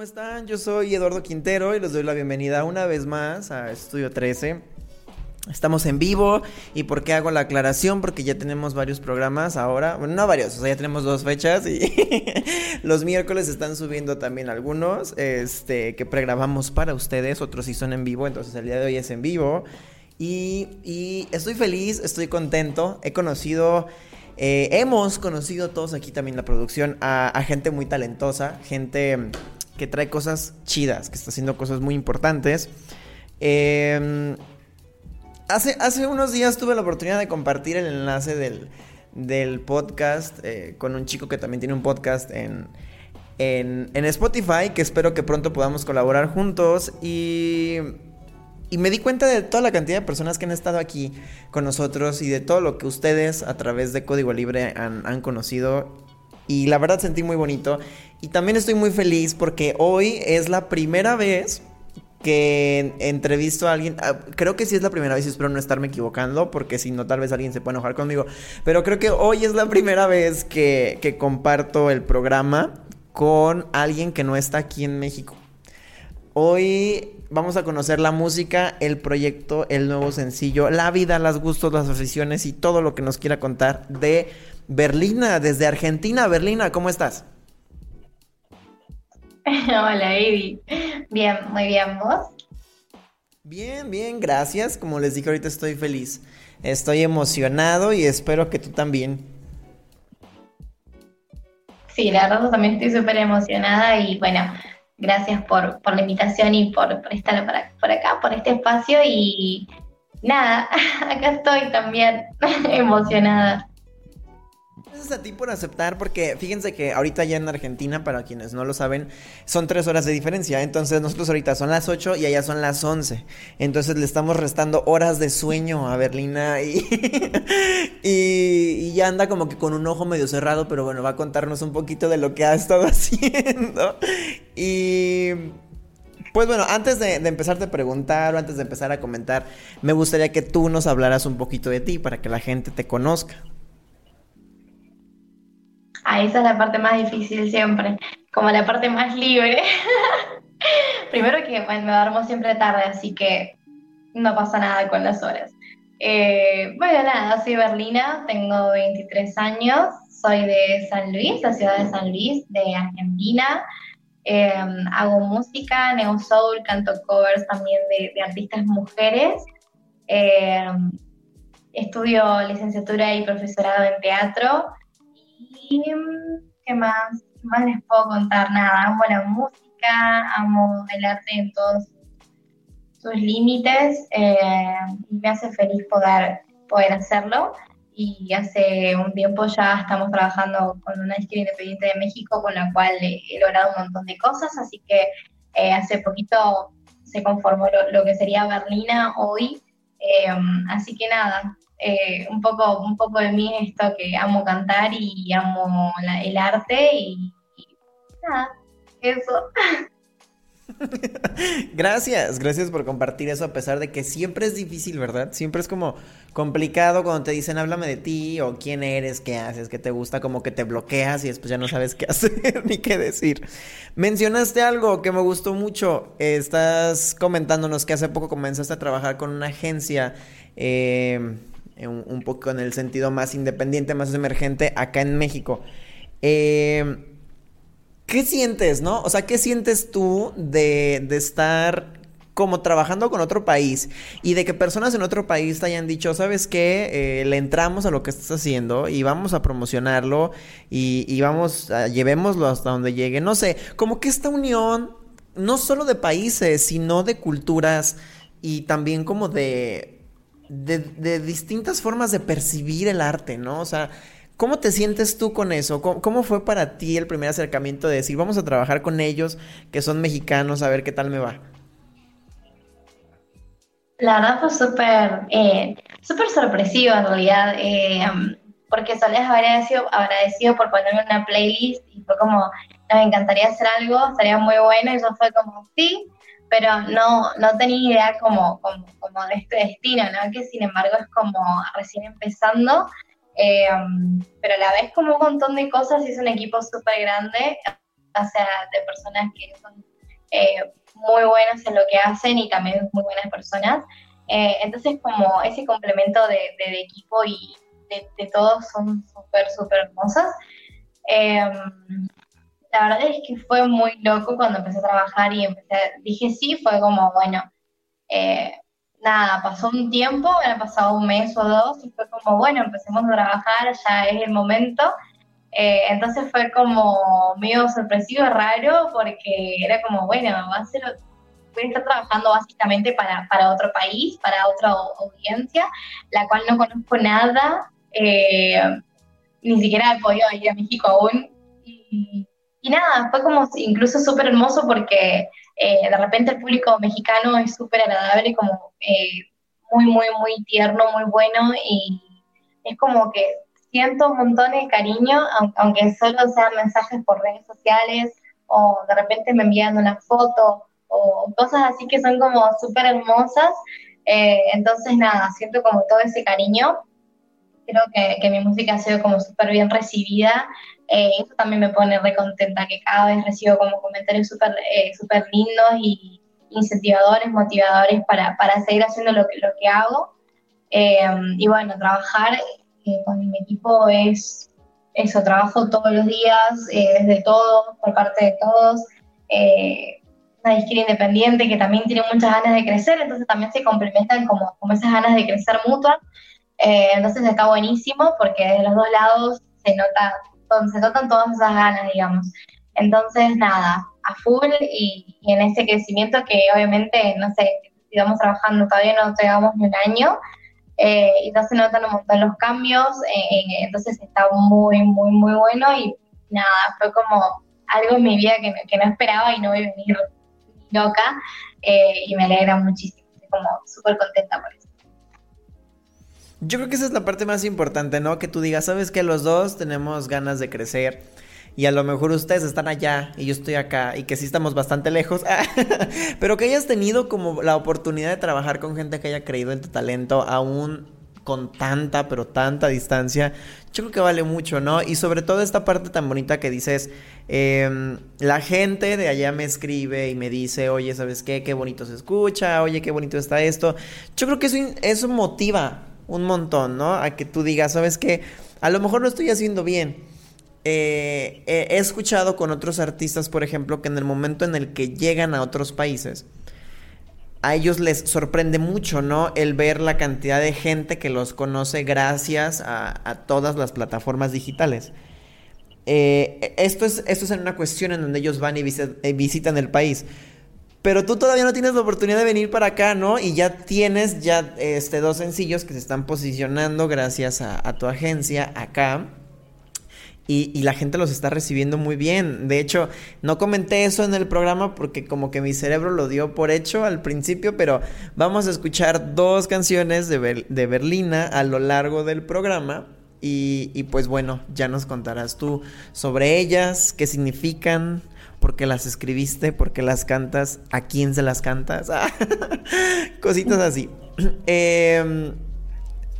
¿cómo están? Yo soy Eduardo Quintero y les doy la bienvenida una vez más a Estudio 13. Estamos en vivo y ¿por qué hago la aclaración? Porque ya tenemos varios programas ahora, bueno, no varios, o sea, ya tenemos dos fechas y los miércoles están subiendo también algunos, este, que pregrabamos para ustedes, otros sí son en vivo, entonces el día de hoy es en vivo y, estoy feliz, estoy contento, he conocido eh, hemos conocido todos aquí también la producción a, gente muy talentosa, gente que trae cosas chidas, que está haciendo cosas muy importantes. Em, hace, hace unos días tuve la oportunidad de compartir el enlace del, podcast eh, con un chico que también tiene un podcast en, en, en Spotify, que espero que pronto podamos colaborar juntos y y me di cuenta de toda la cantidad de personas que han estado aquí con nosotros y de todo lo que ustedes a través de Código Libre han, conocido. Y la verdad sentí muy bonito. Y también estoy muy feliz porque hoy es la primera vez que entrevisto a alguien, ah, creo que sí es la primera vez, espero no estarme equivocando, porque si no, tal vez alguien se puede enojar conmigo, pero creo que hoy es la primera vez que, que comparto el programa con alguien que no está aquí en México. Hoy vamos a conocer la música, el proyecto, el nuevo sencillo, la vida, los gustos, las aficiones y todo lo que nos quiera contar de Berlina, desde Argentina. Berlina, ¿cómo estás? Hola, Ivy. Bien, muy bien, ¿vos? Bien, bien, gracias. Como les dije ahorita estoy feliz. Estoy emocionado y espero que tú también. Sí, la verdad también estoy súper emocionada y bueno, gracias por, la invitación y por, estar por acá, por este espacio y nada, acá estoy también emocionada. Gracias a ti por aceptar, porque fíjense que ahorita ya en Argentina, para quienes no lo saben, son tres horas de diferencia. Entonces nosotros ahorita son las 8 y allá son las 11. Entonces le estamos restando horas de sueño a Berlina y, y, ya anda como que con un ojo medio cerrado, pero bueno, va a contarnos un poquito de lo que ha estado haciendo. Y... Pues bueno, antes de, de, empezar a preguntar o antes de empezar a comentar, me gustaría que tú nos hablaras un poquito de ti para que la gente te conozca. Ah, esa es la parte más difícil siempre, como la parte más libre. Primero que bueno, me duermo siempre tarde, así que no pasa nada con las horas. Eh, bueno, nada, soy Berlina, tengo 23 años, soy de San Luis, la ciudad de San Luis, de Argentina. Em, hago música, neo soul, canto covers también de, artistas mujeres. Em, estudio licenciatura y profesorado en teatro qué más, ¿Qué más les puedo contar? Nada, amo la música, amo el arte en todos sus límites eh, y me hace feliz poder, poder hacerlo. Y hace un tiempo ya estamos trabajando con una disquera independiente de México con la cual he, logrado un montón de cosas, así que eh, hace poquito se conformó lo, que sería Berlina hoy. Eh, así que nada, eh, un, poco, un poco de mí esto que amo cantar y amo el arte y, nada, eso. gracias, gracias por compartir eso a pesar de que siempre es difícil, ¿verdad? Siempre es como complicado cuando te dicen háblame de ti o quién eres, qué haces, qué te gusta, como que te bloqueas y después ya no sabes qué hacer ni qué decir. Mencionaste algo que me gustó mucho, estás comentándonos que hace poco comenzaste a trabajar con una agencia. Eh, un, poco en el sentido más independiente, más emergente acá en México. Eh, ¿Qué sientes, no? O sea, ¿qué sientes tú de, estar como trabajando con otro país y de que personas en otro país te hayan dicho, ¿sabes qué? Eh, le entramos a lo que estás haciendo y vamos a promocionarlo y, y vamos, llevémoslo hasta donde llegue. No sé, como que esta unión, no solo de países, sino de culturas y también como de de, distintas formas de percibir el arte, ¿no? O sea, ¿cómo te sientes tú con eso? ¿Cómo, fue para ti el primer acercamiento de decir, vamos a trabajar con ellos, que son mexicanos, a ver qué tal me va? La verdad fue súper eh, súper sorpresivo en realidad, eh, porque Solés habría sido agradecido por ponerme una playlist y fue como, me encantaría hacer algo, estaría muy bueno, y eso fue como, sí, pero no, no tenía idea como, como, de este destino, ¿no? Que sin embargo es como recién empezando, eh, pero a la vez como un montón de cosas, es un equipo súper grande, o sea, de personas que son eh, muy buenas en lo que hacen y también muy buenas personas. Eh, entonces como ese complemento de, equipo y de, de, todos son súper, súper hermosas la verdad es que fue muy loco cuando empecé a trabajar y empecé, dije sí, fue como, bueno, eh, nada, pasó un tiempo, ha pasado un mes o dos y fue como, bueno, empecemos a trabajar, ya es el momento. Eh, entonces fue como medio sorpresivo, raro, porque era como, bueno, va a voy a estar trabajando básicamente para, para otro país, para otra audiencia, la cual no conozco nada, eh, ni siquiera he podido ir a México aún. Y nada, fue como incluso súper hermoso porque eh, de repente el público mexicano es súper agradable, como eh, muy, muy, muy tierno, muy bueno y es como que siento un montón de cariño, aunque solo sean mensajes por redes sociales o de repente me envían una foto o cosas así que son como súper hermosas. Eh, entonces nada, siento como todo ese cariño. Creo que, que mi música ha sido como súper bien recibida eh, eso también me pone re contenta, que cada vez recibo como comentarios súper eh, super lindos y incentivadores, motivadores para, para seguir haciendo lo que, lo que hago. Eh, y bueno, trabajar con mi equipo es eso, trabajo todos los días, desde todo, por parte de todos. una disquera independiente que también tiene muchas ganas de crecer, entonces también se complementan como, como esas ganas de crecer mutuas. entonces está buenísimo porque de los dos lados se nota donde se notan todas esas ganas, digamos. Entonces, nada, a full y, en ese crecimiento que obviamente, no sé, sigamos trabajando, todavía no llegamos ni un año, eh, y se notan un montón los cambios, eh, entonces está muy, muy, muy bueno y nada, fue como algo en mi vida que, que no esperaba y no voy a venir loca eh, y me alegra muchísimo, estoy como súper contenta por eso. Yo creo que esa es la parte más importante, ¿no? Que tú digas, sabes que los dos tenemos ganas de crecer y a lo mejor ustedes están allá y yo estoy acá y que sí estamos bastante lejos, pero que hayas tenido como la oportunidad de trabajar con gente que haya creído en tu talento aún con tanta, pero tanta distancia, yo creo que vale mucho, ¿no? Y sobre todo esta parte tan bonita que dices, em, la gente de allá me escribe y me dice, oye, ¿sabes qué? Qué bonito se escucha, oye, qué bonito está esto. Yo creo que eso, eso motiva un montón, ¿no? A que tú digas, ¿sabes qué? A lo mejor lo estoy haciendo bien. Eh, he escuchado con otros artistas, por ejemplo, que en el momento en el que llegan a otros países, a ellos les sorprende mucho, ¿no? El ver la cantidad de gente que los conoce gracias a, todas las plataformas digitales. Eh, esto, es, esto es en una cuestión en donde ellos van y visitan el país. Pero tú todavía no tienes la oportunidad de venir para acá, ¿no? Y ya tienes ya este, dos sencillos que se están posicionando gracias a, tu agencia acá. Y, la gente los está recibiendo muy bien. De hecho, no comenté eso en el programa porque como que mi cerebro lo dio por hecho al principio, pero vamos a escuchar dos canciones de, Berlina a lo largo del programa. Y pues bueno, ya nos contarás tú sobre ellas, qué significan, porque las escribiste, porque las cantas, a quién se las cantas, cositas así. Em,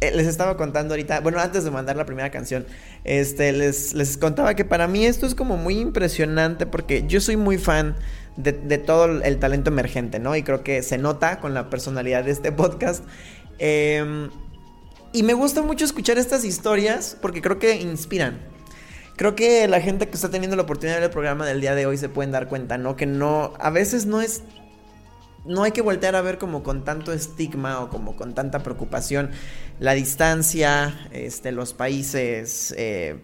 eh, les estaba contando ahorita, bueno, antes de mandar la primera canción, este, les, les contaba que para mí esto es como muy impresionante porque yo soy muy fan de, todo el talento emergente, ¿no? Y creo que se nota con la personalidad de este podcast. Em, y me gusta mucho escuchar estas historias porque creo que inspiran. Creo que la gente que está teniendo la oportunidad del programa del día de hoy se pueden dar cuenta, ¿no? Que no, a veces no es no hay que voltear a ver como con tanto estigma o como con tanta preocupación la distancia, este, los países, eh,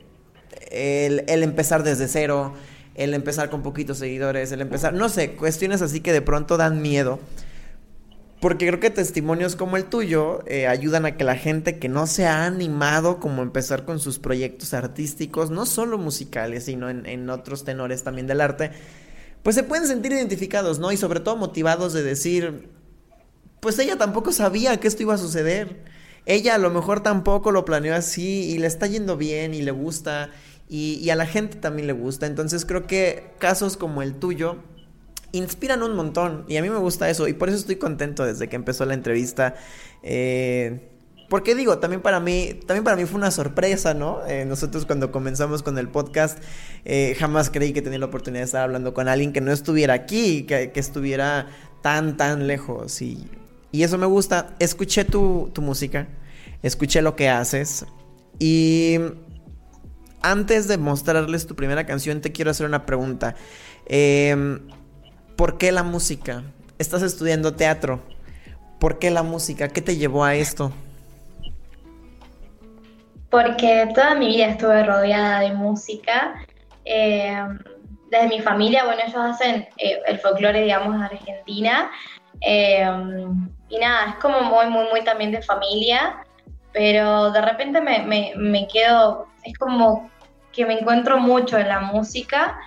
el, el, empezar desde cero, el empezar con poquitos seguidores, el empezar, no sé, cuestiones así que de pronto dan miedo. Porque creo que testimonios como el tuyo eh, ayudan a que la gente que no se ha animado como empezar con sus proyectos artísticos, no solo musicales, sino en, otros tenores también del arte, pues se pueden sentir identificados, ¿no? Y sobre todo motivados de decir, pues ella tampoco sabía que esto iba a suceder. Ella a lo mejor tampoco lo planeó así y le está yendo bien y le gusta y, y, a la gente también le gusta. Entonces creo que casos como el tuyo inspiran un montón y a mí me gusta eso y por eso estoy contento desde que empezó la entrevista. Eh, porque digo, también para mí, también para mí fue una sorpresa, ¿no? Eh, nosotros cuando comenzamos con el podcast, eh, jamás creí que tenía la oportunidad de estar hablando con alguien que no estuviera aquí, que, que estuviera tan, tan lejos. Y, y eso me gusta. Escuché tu, tu música, escuché lo que haces. Y antes de mostrarles tu primera canción, te quiero hacer una pregunta. Eh, ¿Por qué la música? Estás estudiando teatro. ¿Por qué la música? ¿Qué te llevó a esto? Porque toda mi vida estuve rodeada de música. Eh, desde mi familia, bueno, ellos hacen eh, el folclore, digamos, de Argentina. Eh, y nada, es como muy, muy, muy también de familia. Pero de repente me, me, me quedo, es como que me encuentro mucho en la música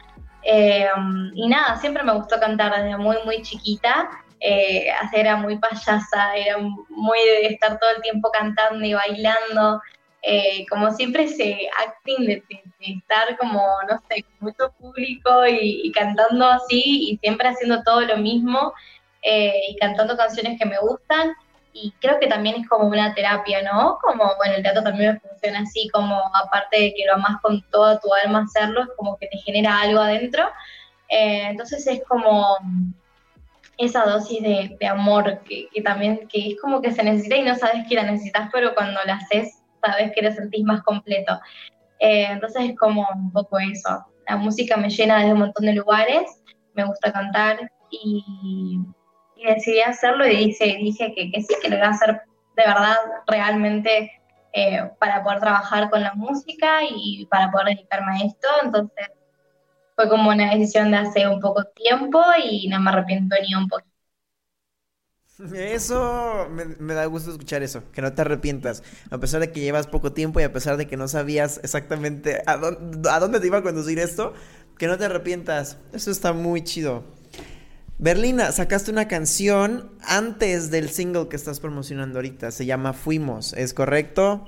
eh, y nada, siempre me gustó cantar desde muy, muy chiquita. Eh, era muy payasa, era muy de estar todo el tiempo cantando y bailando. Eh, como siempre ese acting de, estar como, no sé, con mucho público y, y, cantando así y siempre haciendo todo lo mismo eh, y cantando canciones que me gustan y creo que también es como una terapia, ¿no? Como, bueno, el teatro también me funciona así, como aparte de que lo amas con toda tu alma hacerlo, es como que te genera algo adentro. Eh, entonces es como esa dosis de, amor que, que, también, que es como que se necesita y no sabes que la necesitas, pero cuando la haces, sabes que la sentís más completo. Eh, entonces es como un poco eso. La música me llena desde un montón de lugares, me gusta cantar y y decidí hacerlo y dije, dije que, que sí, que lo iba a hacer de verdad realmente eh, para poder trabajar con la música y para poder dedicarme a esto. Entonces fue como una decisión de hace un poco tiempo y no me arrepiento ni un poquito. Eso me, da gusto escuchar eso, que no te arrepientas, a pesar de que llevas poco tiempo y a pesar de que no sabías exactamente a dónde, a dónde te iba a conducir esto, que no te arrepientas. Eso está muy chido. Berlina, sacaste una canción antes del single que estás promocionando ahorita. Se llama Fuimos, ¿es correcto?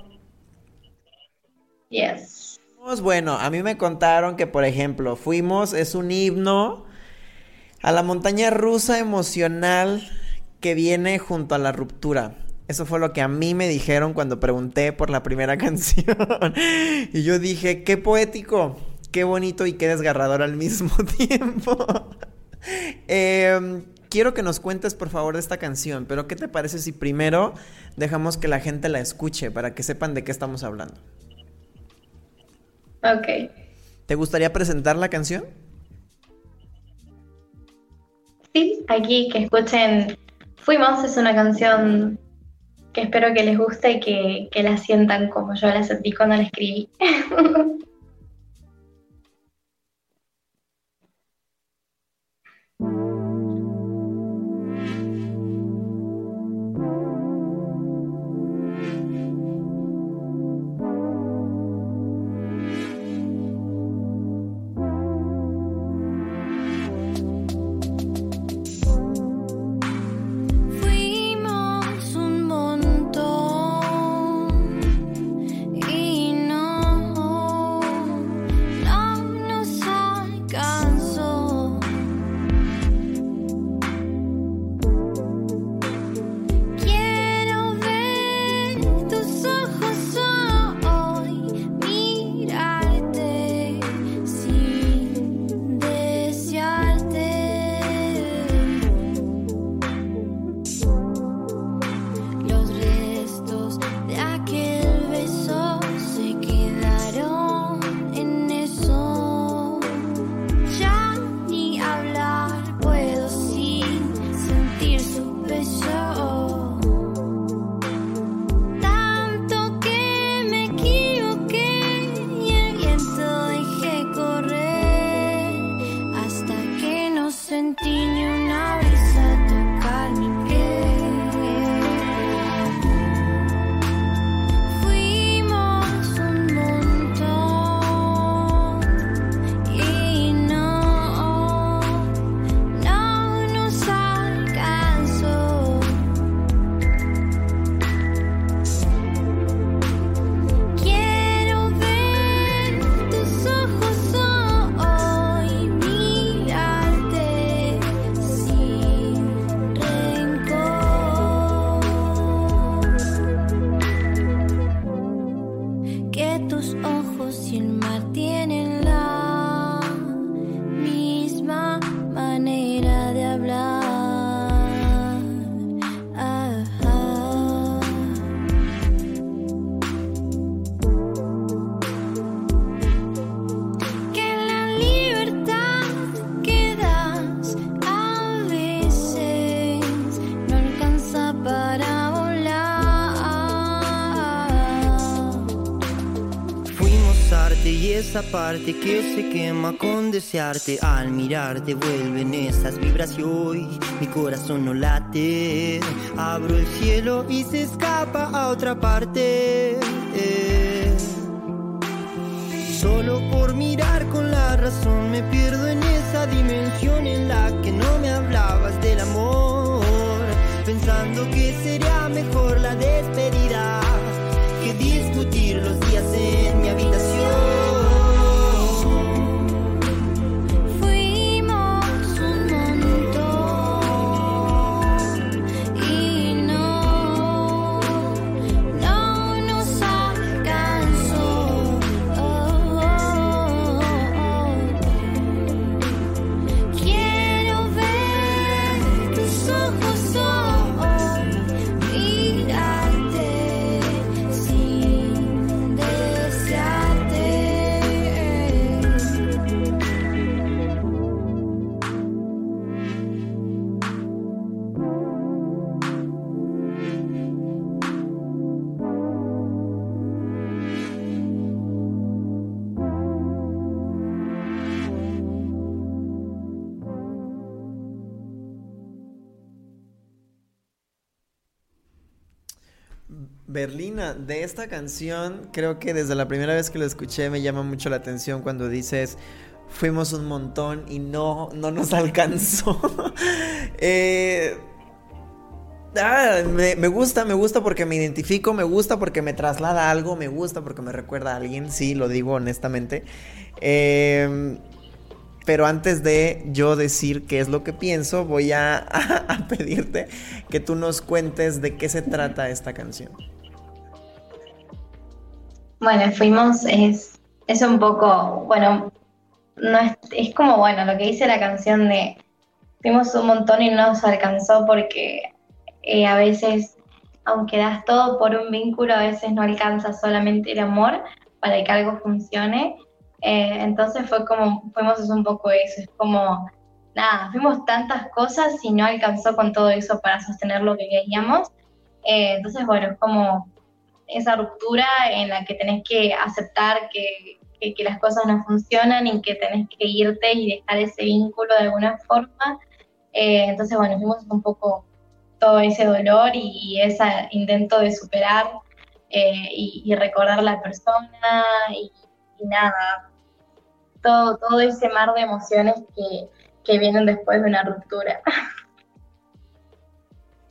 Yes. Bueno, a mí me contaron que, por ejemplo, Fuimos es un himno a la montaña rusa emocional que viene junto a la ruptura. Eso fue lo que a mí me dijeron cuando pregunté por la primera canción. y yo dije, qué poético, qué bonito y qué desgarrador al mismo tiempo. Eh, quiero que nos cuentes por favor de esta canción, pero ¿qué te parece si primero dejamos que la gente la escuche para que sepan de qué estamos hablando? Ok. ¿Te gustaría presentar la canción? Sí, aquí que escuchen Fuimos es una canción que espero que les guste y que, que la sientan como yo la sentí cuando la escribí. parte que se quema con desearte. Al mirarte vuelven esas vibras y mi corazón no late. Abro el cielo y se escapa a otra parte. Solo por mirar con la razón me pierdo en esa dimensión en la que no me hablabas del amor. Pensando que sería mejor la despedida Berlina, de esta canción, creo que desde la primera vez que la escuché me llama mucho la atención cuando dices fuimos un montón y no, no nos alcanzó. eh, ah, me, me, gusta, me gusta porque me identifico, me gusta porque me traslada algo, me gusta porque me recuerda a alguien, sí, lo digo honestamente. Eh, pero antes de yo decir qué es lo que pienso, voy a, pedirte que tú nos cuentes de qué se trata esta canción. Bueno, fuimos, es, es un poco, bueno, no es, es como, bueno, lo que dice la canción de fuimos un montón y no nos alcanzó porque eh, a veces, aunque das todo por un vínculo, a veces no alcanza solamente el amor para que algo funcione. Eh, entonces fue como, fuimos un poco eso, es como, nada, fuimos tantas cosas y no alcanzó con todo eso para sostener lo que queríamos. Eh, entonces, bueno, es como esa ruptura en la que tenés que aceptar que, que, las cosas no funcionan y que tenés que irte y dejar ese vínculo de alguna forma. Eh, entonces, bueno, fuimos un poco todo ese dolor y, ese intento de superar y, y, recordar la persona y, y nada, todo, todo ese mar de emociones que, que vienen después de una ruptura.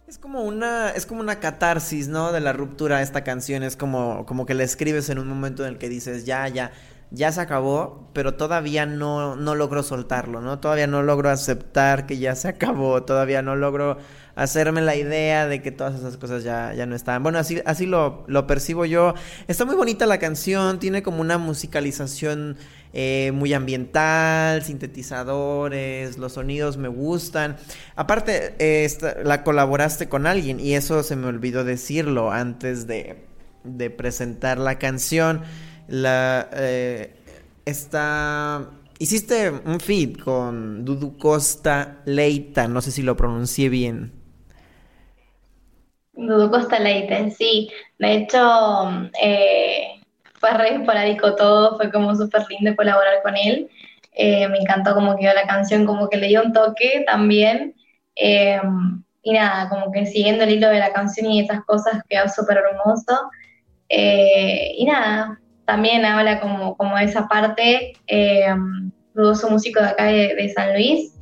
Es como una, es como una catarsis, ¿no? De la ruptura esta canción. Es como, como que la escribes en un momento en el que dices, ya, ya, ya se acabó, pero todavía no, no logro soltarlo, ¿no? Todavía no logro aceptar que ya se acabó, todavía no logro hacerme la idea de que todas esas cosas ya, ya no están. Bueno, así, así lo, lo percibo yo. Está muy bonita la canción, tiene como una musicalización eh, muy ambiental, sintetizadores, los sonidos me gustan. Aparte, eh, la colaboraste con alguien y eso se me olvidó decirlo antes de, de presentar la canción. La, eh, está... Hiciste un feed con Dudu Costa Leita, no sé si lo pronuncié bien. Dudu Costa Leita, sí. De hecho, eh, fue re esporádico todo, fue como súper lindo colaborar con él. Eh, me encantó como quedó la canción, como que le dio un toque también. Eh, y nada, como que siguiendo el hilo de la canción y esas cosas quedó súper hermoso. Y nada, también habla como, como de esa parte, eh, dudoso músico de acá de, San Luis,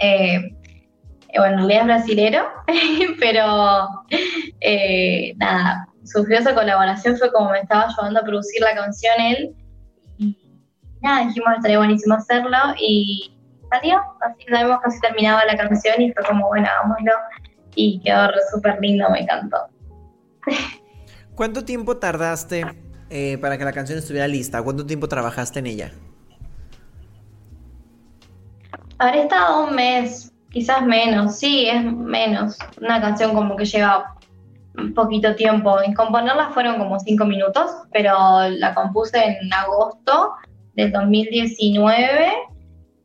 bueno, en realidad es brasilero, pero nada, sufrió esa colaboración fue como me estaba ayudando a producir la canción él. Y nada, dijimos estaría buenísimo hacerlo y salió. Así sabemos casi terminaba la canción y fue como, bueno, hagámoslo. Y quedó súper lindo, me encantó. ¿Cuánto tiempo tardaste eh, para que la canción estuviera lista? ¿Cuánto tiempo trabajaste en ella? Habré estado un mes, quizás menos, sí, es menos. Una canción como que lleva poquito tiempo. En componerla fueron como cinco minutos, pero la compuse en agosto del 2019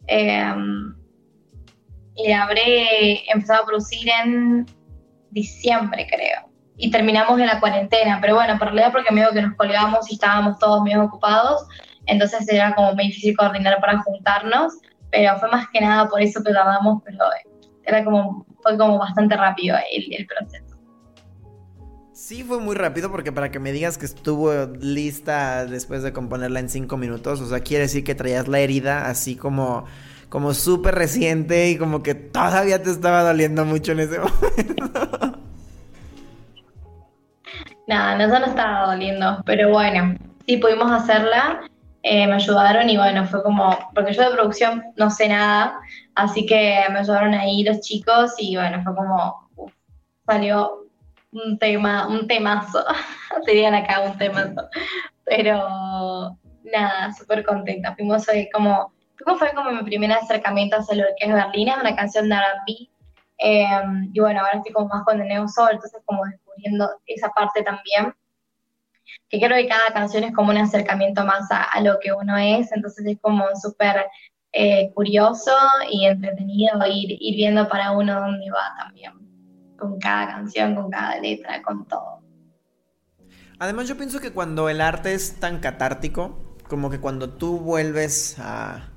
em, y la habré empezado a producir en diciembre, creo. Y terminamos en la cuarentena, pero bueno, por realidad porque medio que nos colgamos y estábamos todos medio ocupados, entonces era como muy difícil coordinar para juntarnos, pero fue más que nada por eso que tardamos, pero era como, fue como bastante rápido el, proceso. Sí, fue muy rápido porque para que me digas que estuvo lista después de componerla en cinco minutos, o sea, quiere decir que traías la herida así como, como súper reciente y como que todavía te estaba doliendo mucho en ese momento. Nada, no, no estaba doliendo, pero bueno, sí pudimos hacerla, eh, me ayudaron y bueno, fue como, porque yo de producción no sé nada, así que me ayudaron ahí los chicos y bueno, fue como, salió un tema, un temazo, serían acá un temazo, pero nada, súper contenta, fuimos ahí como, fue como mi primer acercamiento a lo que es Berlín, es una canción de R&B, eh, y bueno, ahora estoy como más con el Neo Sol, entonces como descubriendo esa parte también. Que creo que cada canción es como un acercamiento más a, lo que uno es, entonces es como súper eh, curioso y entretenido ir, ir viendo para uno dónde va también, con cada canción, con cada letra, con todo. Además yo pienso que cuando el arte es tan catártico, como que cuando tú vuelves a,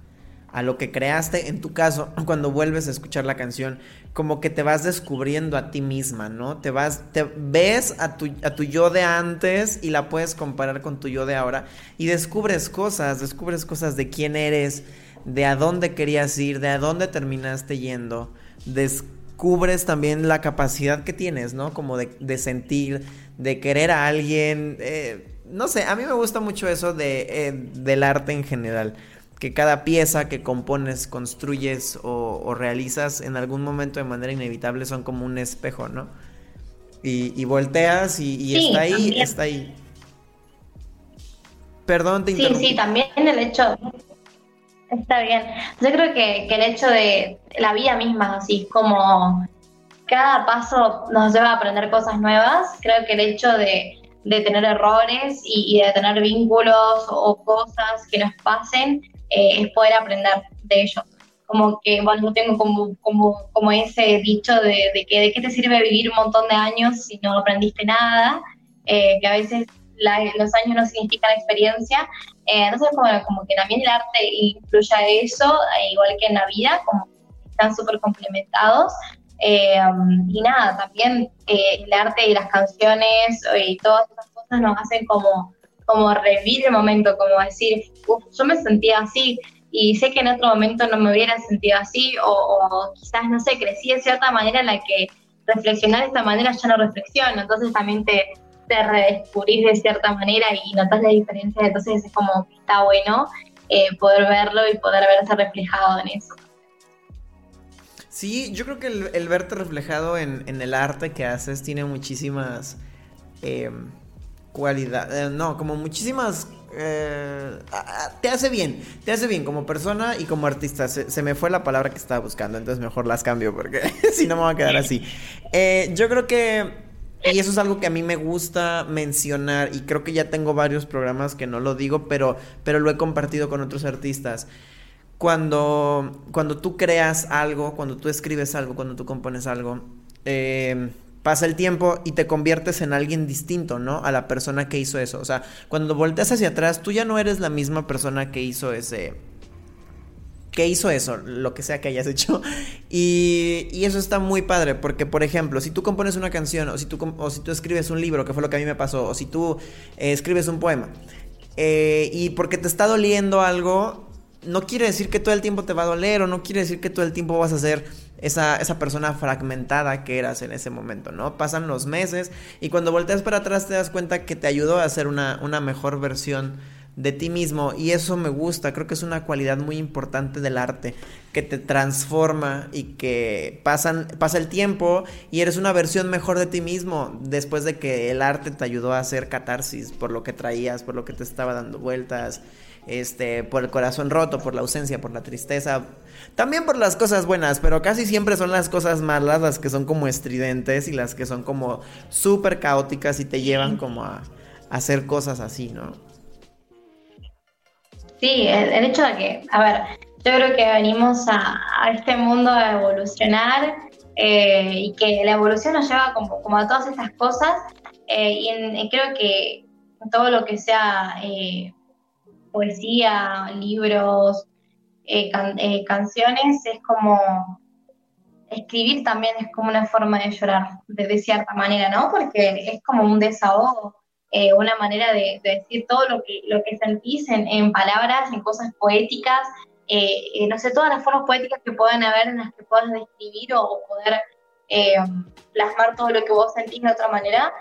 a lo que creaste, en tu caso, cuando vuelves a escuchar la canción, como que te vas descubriendo a ti misma, ¿no? Te vas, te ves a tu, a tu yo de antes y la puedes comparar con tu yo de ahora y descubres cosas, descubres cosas de quién eres, de a dónde querías ir, de a dónde terminaste yendo, descubres también la capacidad que tienes, ¿no? Como de, sentir, de querer a alguien, eh, no sé, a mí me gusta mucho eso de, eh, del arte en general que cada pieza que compones, construyes o, realizas en algún momento de manera inevitable son como un espejo, ¿no? Y, volteas y, está ahí, está ahí. Perdón, te interrumpí. Sí, sí, también el hecho... Está bien. Yo creo que, el hecho de la vida misma, así como cada paso nos lleva a aprender cosas nuevas, creo que el hecho de, tener errores y, y, de tener vínculos o cosas que nos pasen eh, es poder aprender de ellos. Como que, bueno, yo tengo como, como, como ese dicho de, que de qué te sirve vivir un montón de años si no aprendiste nada, eh, que a veces los años no significan experiencia. Eh, entonces, como, como que también el arte influye a eso, igual que en la vida, como están súper complementados. y nada, también el arte y las canciones y todas esas cosas nos hacen como como revivir el momento, como decir, yo me sentía así y sé que en otro momento no me hubiera sentido así o, quizás, no sé, crecí de cierta manera en la que reflexionar de esta manera ya no reflexiono, entonces también te, te redescubrís de cierta manera y notas la diferencia, entonces es como que está bueno eh, poder verlo y poder verse reflejado en eso. Sí, yo creo que el, verte reflejado en, en, el arte que haces tiene muchísimas... Eh, cualidad, eh, no, como muchísimas... Eh, te hace bien, te hace bien como persona y como artista. Se, me fue la palabra que estaba buscando, entonces mejor las cambio porque si no me va a quedar así. Eh, yo creo que... Y eso es algo que a mí me gusta mencionar y creo que ya tengo varios programas que no lo digo, pero, pero lo he compartido con otros artistas. Cuando, cuando tú creas algo, cuando tú escribes algo, cuando tú compones algo, eh, pasa el tiempo y te conviertes en alguien distinto, ¿no? A la persona que hizo eso. O sea, cuando volteas hacia atrás, tú ya no eres la misma persona que hizo ese... Que hizo eso, lo que sea que hayas hecho. Y, y eso está muy padre, porque por ejemplo, si tú compones una canción, o si tú, o si tú escribes un libro, que fue lo que a mí me pasó, o si tú eh, escribes un poema, eh, y porque te está doliendo algo, no quiere decir que todo el tiempo te va a doler, o no quiere decir que todo el tiempo vas a ser esa, esa, persona fragmentada que eras en ese momento, ¿no? Pasan los meses y cuando volteas para atrás te das cuenta que te ayudó a ser una, una mejor versión de ti mismo y eso me gusta, creo que es una cualidad muy importante del arte, que te transforma y que pasan, pasa el tiempo y eres una versión mejor de ti mismo después de que el arte te ayudó a hacer catarsis por lo que traías, por lo que te estaba dando vueltas, este, por el corazón roto, por la ausencia, por la tristeza, también por las cosas buenas, pero casi siempre son las cosas malas las que son como estridentes y las que son como súper caóticas y te llevan como a, hacer cosas así, ¿no? Sí, el, hecho de que, a ver, yo creo que venimos a, este mundo a evolucionar eh, y que la evolución nos lleva como, como a todas estas cosas eh, y, creo que todo lo que sea... Eh, poesía, libros, eh, eh, canciones, es como escribir también es como una forma de llorar, de, cierta manera, ¿no? Porque es como un desahogo, eh, una manera de, decir todo lo que, lo que sentís en, palabras, en cosas poéticas, no sé, todas las formas poéticas que puedan haber en las que puedas describir o, poder plasmar todo lo que vos sentís de otra manera,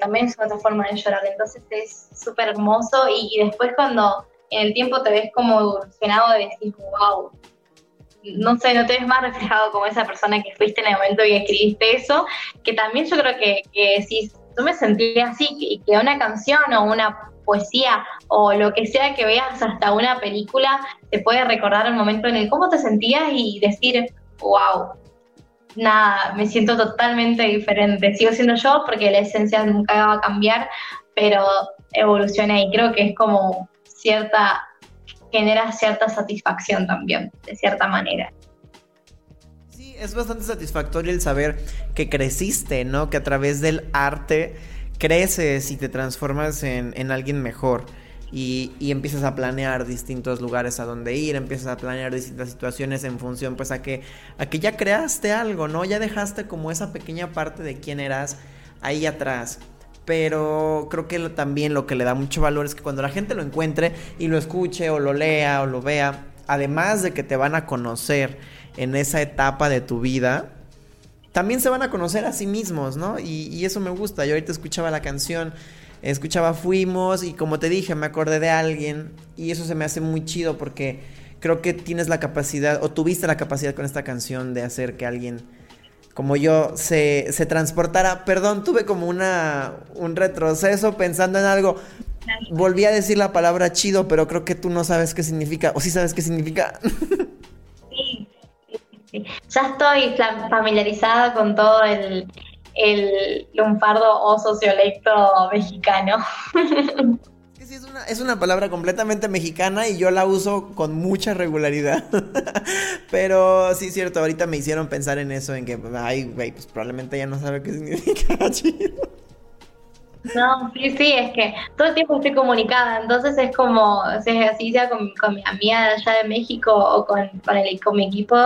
también es otra forma de llorar. Entonces es súper hermoso y, después cuando en el tiempo te ves como evolucionado de decir, wow, no sé, no te ves más reflejado como esa persona que fuiste en el momento que escribiste eso, que también yo creo que, que si tú me sentías así, que, que una canción o una poesía o lo que sea que veas hasta una película, te puede recordar el momento en el cómo te sentías y decir, wow, nada, me siento totalmente diferente. Sigo siendo yo porque la esencia nunca va a cambiar, pero evolucioné y creo que es como cierta, genera cierta satisfacción también, de cierta manera. Sí, es bastante satisfactorio el saber que creciste, ¿no? Que a través del arte creces y te transformas en, en alguien mejor. Y, y, empiezas a planear distintos lugares a donde ir, empiezas a planear distintas situaciones en función pues a que, a que ya creaste algo, ¿no? Ya dejaste como esa pequeña parte de quién eras ahí atrás pero creo que también lo que le da mucho valor es que cuando la gente lo encuentre y lo escuche o lo lea o lo vea, además de que te van a conocer en esa etapa de tu vida, también se van a conocer a sí mismos, ¿no? Y, eso me gusta. Yo ahorita escuchaba la canción, escuchaba Fuimos y como te dije, me acordé de alguien y eso se me hace muy chido porque creo que tienes la capacidad o tuviste la capacidad con esta canción de hacer que alguien como yo se, se transportara. Perdón, tuve como una, un retroceso pensando en algo. Volví a decir la palabra chido, pero creo que tú no sabes qué significa. ¿O sí sabes qué significa? Sí, ya estoy familiarizada con todo el, el lunfardo o sociolecto mexicano. es una, palabra completamente mexicana y yo la uso con mucha regularidad. Pero sí es cierto, ahorita me hicieron pensar en eso, en que, ay, güey, pues probablemente ya no sabe qué significa chido. No, sí, sí, es que todo el tiempo estoy comunicada, entonces es como, si es así sea con, mi amiga de allá de México o con, con, el, con mi equipo,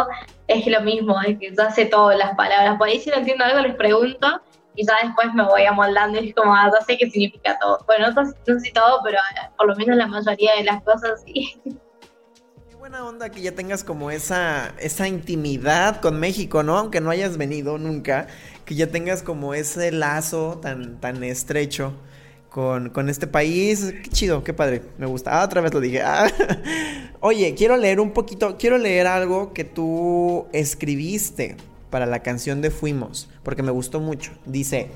es lo mismo, es que yo hace todas las palabras. Por ahí si no entiendo algo les pregunto y ya después me voy amoldando y es como, ah, sé qué significa todo. Bueno, no, no sé todo, pero eh, por lo menos la mayoría de las cosas sí. Buena onda que ya tengas como esa, esa intimidad con México, ¿no? Aunque no hayas venido nunca, que ya tengas como ese lazo tan, tan estrecho. Con, con, este país. Qué chido, qué padre, me gusta. Ah, otra vez lo dije. Ah. Oye, quiero leer un poquito, quiero leer algo que tú escribiste para la canción de Fuimos, porque me gustó mucho. Dice,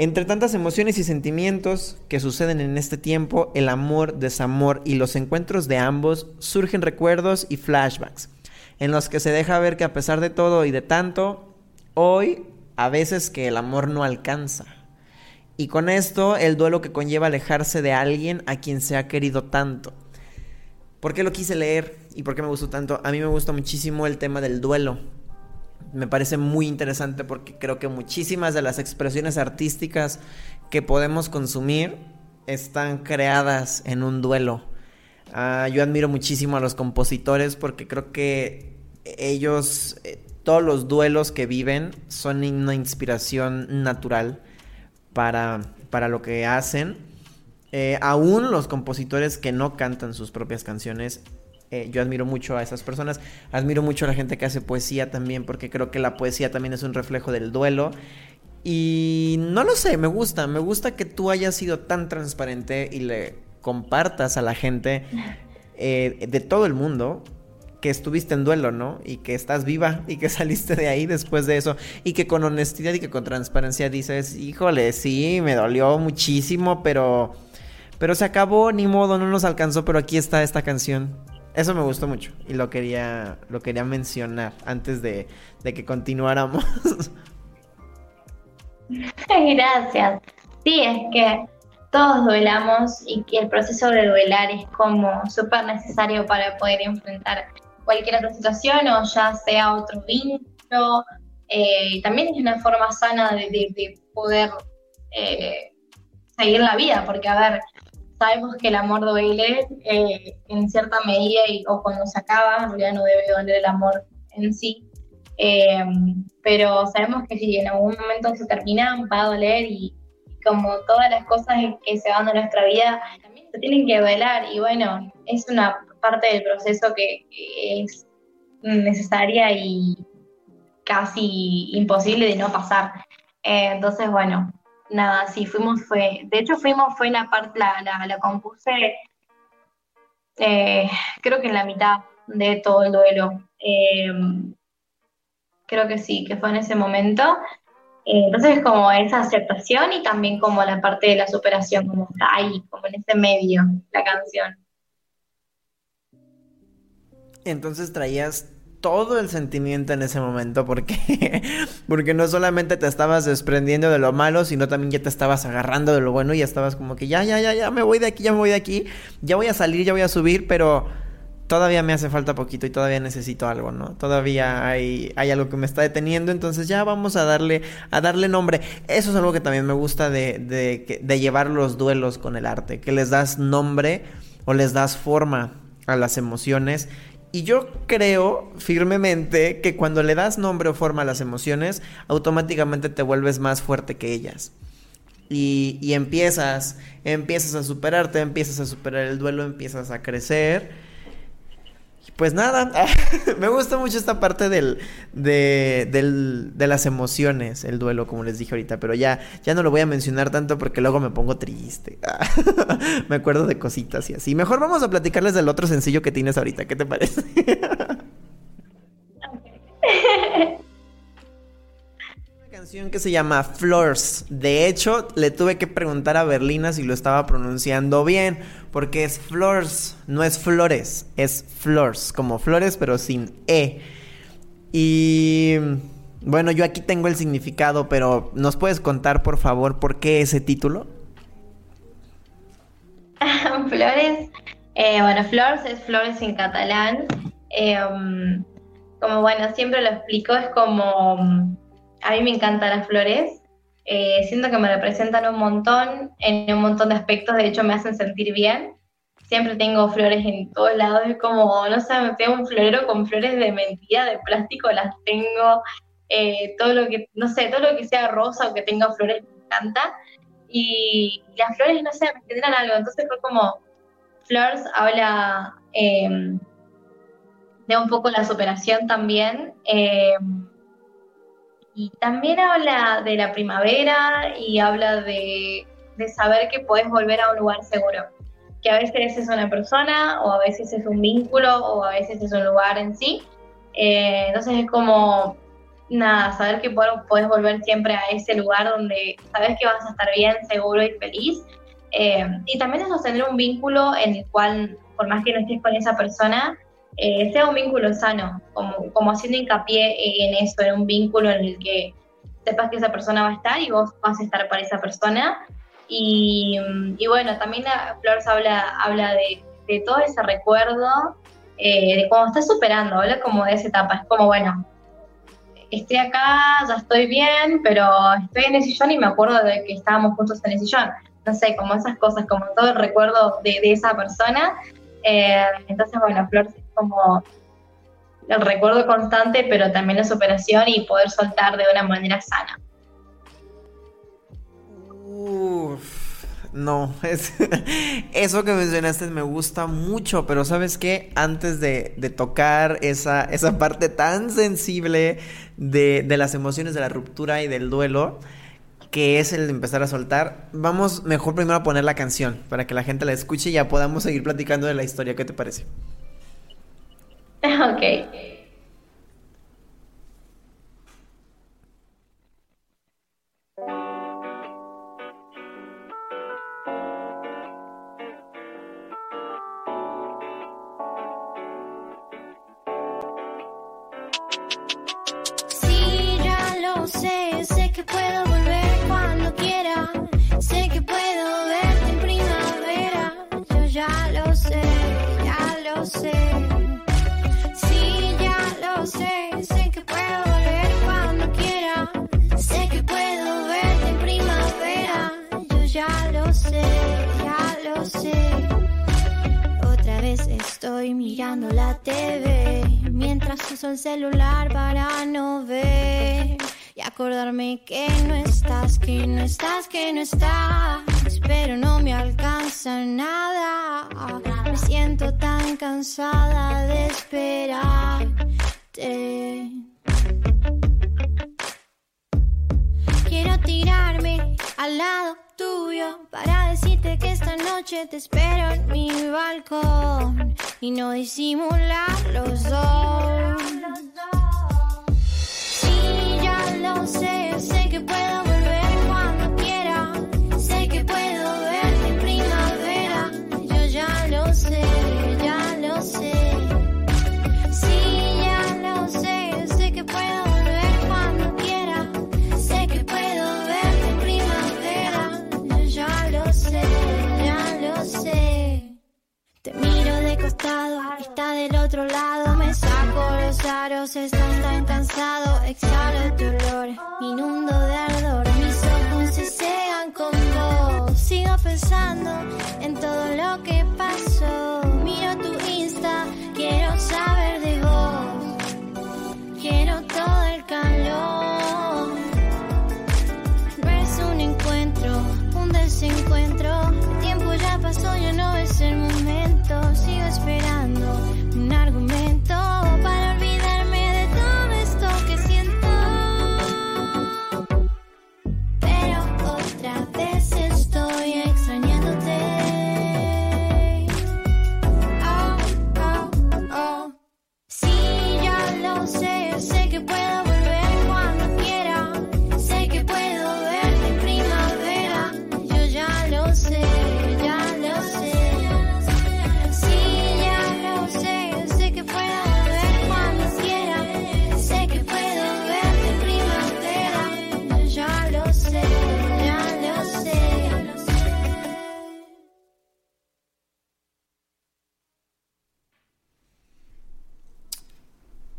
entre tantas emociones y sentimientos que suceden en este tiempo, el amor, desamor y los encuentros de ambos, surgen recuerdos y flashbacks, en los que se deja ver que a pesar de todo y de tanto, hoy a veces que el amor no alcanza. Y con esto el duelo que conlleva alejarse de alguien a quien se ha querido tanto. ¿Por qué lo quise leer y por qué me gustó tanto? A mí me gusta muchísimo el tema del duelo me parece muy interesante porque creo que muchísimas de las expresiones artísticas que podemos consumir están creadas en un duelo. Ah, yo admiro muchísimo a los compositores porque creo que ellos, eh, todos los duelos que viven son una inspiración natural para, para lo que hacen. Eh, aún los compositores que no cantan sus propias canciones eh, yo admiro mucho a esas personas, admiro mucho a la gente que hace poesía también, porque creo que la poesía también es un reflejo del duelo. Y no lo sé, me gusta, me gusta que tú hayas sido tan transparente y le compartas a la gente eh, de todo el mundo que estuviste en duelo, ¿no? Y que estás viva y que saliste de ahí después de eso y que con honestidad y que con transparencia dices, híjole, sí, me dolió muchísimo, pero... Pero se acabó, ni modo, no nos alcanzó, pero aquí está esta canción. Eso me gustó mucho y lo quería, lo quería mencionar antes de, que continuáramos. Gracias. Sí, es que todos duelamos y que el proceso de duelar es como súper necesario para poder enfrentar cualquier otra situación o ya sea otro vínculo. Eh, también es una forma sana de, poder eh, seguir la vida, porque a ver, sabemos que el amor duele eh, en cierta medida y, o cuando se acaba, en realidad no debe doler el amor en sí. Eh, pero sabemos que si en algún momento se termina, va a doler y, como todas las cosas que se van de nuestra vida, también se tienen que velar y bueno, es una parte del proceso que, es necesaria y casi imposible de no pasar. Eh, entonces, bueno, nada, sí, fuimos, fue, de hecho fuimos, fue la parte, la, la, la compuse, eh, creo que en la mitad de todo el duelo. Eh, creo que sí, que fue en ese momento. Eh, entonces, como esa aceptación y también como la parte de la superación, como está ahí, como en ese medio, la canción. Entonces traías todo el sentimiento en ese momento porque porque no solamente te estabas desprendiendo de lo malo, sino también ya te estabas agarrando de lo bueno y ya estabas como que ya ya ya ya me voy de aquí, ya me voy de aquí, ya voy a salir, ya voy a subir, pero todavía me hace falta poquito y todavía necesito algo, ¿no? Todavía hay, hay algo que me está deteniendo, entonces ya vamos a darle, a darle nombre. Eso es algo que también me gusta de, de, de llevar los duelos con el arte, que les das nombre o les das forma a las emociones. Y yo creo firmemente que cuando le das nombre o forma a las emociones, automáticamente te vuelves más fuerte que ellas. Y, y empiezas, empiezas a superarte, empiezas a superar el duelo, empiezas a crecer pues nada, me gusta mucho esta parte del, de, del, de las emociones, el duelo, como les dije ahorita, pero ya, ya no lo voy a mencionar tanto porque luego me pongo triste. me acuerdo de cositas y así. Mejor vamos a platicarles del otro sencillo que tienes ahorita, ¿qué te parece? canción que se llama Flores. De hecho, le tuve que preguntar a Berlina si lo estaba pronunciando bien, porque es Flores, no es flores, es Flores, como flores pero sin E. Y bueno, yo aquí tengo el significado, pero ¿nos puedes contar por favor por qué ese título? flores, eh, bueno, Flores es flores en catalán. Em, como bueno, siempre lo explico, es como a mí me encantan las flores. Eh, siento que me representan un montón, en un montón de aspectos, de hecho me hacen sentir bien. Siempre tengo flores en todos lados, es como, no sé, me tengo un florero con flores de mentira, de plástico, las tengo. Eh, todo lo que, no sé, todo lo que sea rosa o que tenga flores me encanta. Y las flores, no sé, me generan algo. Entonces fue como, Flores habla em, de un poco la superación también. Y también habla de la primavera y habla de, saber que puedes volver a un lugar seguro. Que a veces es una persona, o a veces es un vínculo, o a veces es un lugar en sí. Eh, entonces es como, nada, saber que puedes volver siempre a ese lugar donde sabes que vas a estar bien, seguro y feliz. Eh, y también es sostener un vínculo en el cual, por más que no estés con esa persona, eh, sea un vínculo sano, como, como haciendo hincapié en eso, en un vínculo en el que sepas que esa persona va a estar y vos vas a estar para esa persona. Y, bueno, también Flores habla, habla de, todo ese recuerdo, eh, de cuando estás superando, habla como de esa etapa, es como, bueno, estoy acá, ya estoy bien, pero estoy en el sillón y me acuerdo de que estábamos juntos en el sillón. No sé, como esas cosas, como todo el recuerdo de, de esa persona. Eh, entonces, bueno, Flores como el recuerdo constante, pero también la superación y poder soltar de una manera sana. no, es, eso que mencionaste me gusta mucho, pero sabes qué, antes de, tocar esa, esa parte tan sensible de, de las emociones de la ruptura y del duelo, que es el de empezar a soltar, vamos mejor primero a poner la canción para que la gente la escuche y ya podamos seguir platicando de la historia. ¿Qué te parece? Ok. Sí, ya lo sé, sé sé, ya lo sé. Otra vez estoy mirando la TV mientras uso el celular para no ver y acordarme que no estás, que no estás, que no estás. Pero no me alcanza nada. Me siento tan cansada de esperarte. Quiero tirarme al lado tuyo para decirte que esta noche te espero en mi balcón y no disimular los dos. Sí, ya lo sé, sé los aros, estás tan cansado, exhalo tu olor, me inundo de ardor, mis ojos se cegan con vos, sigo pensando en todo lo que pasó, miro tu Insta, quiero saber de vos, quiero todo el calor. No es un encuentro, un desencuentro. El tiempo ya pasó, ya no es el momento. Sigo esperando un argumento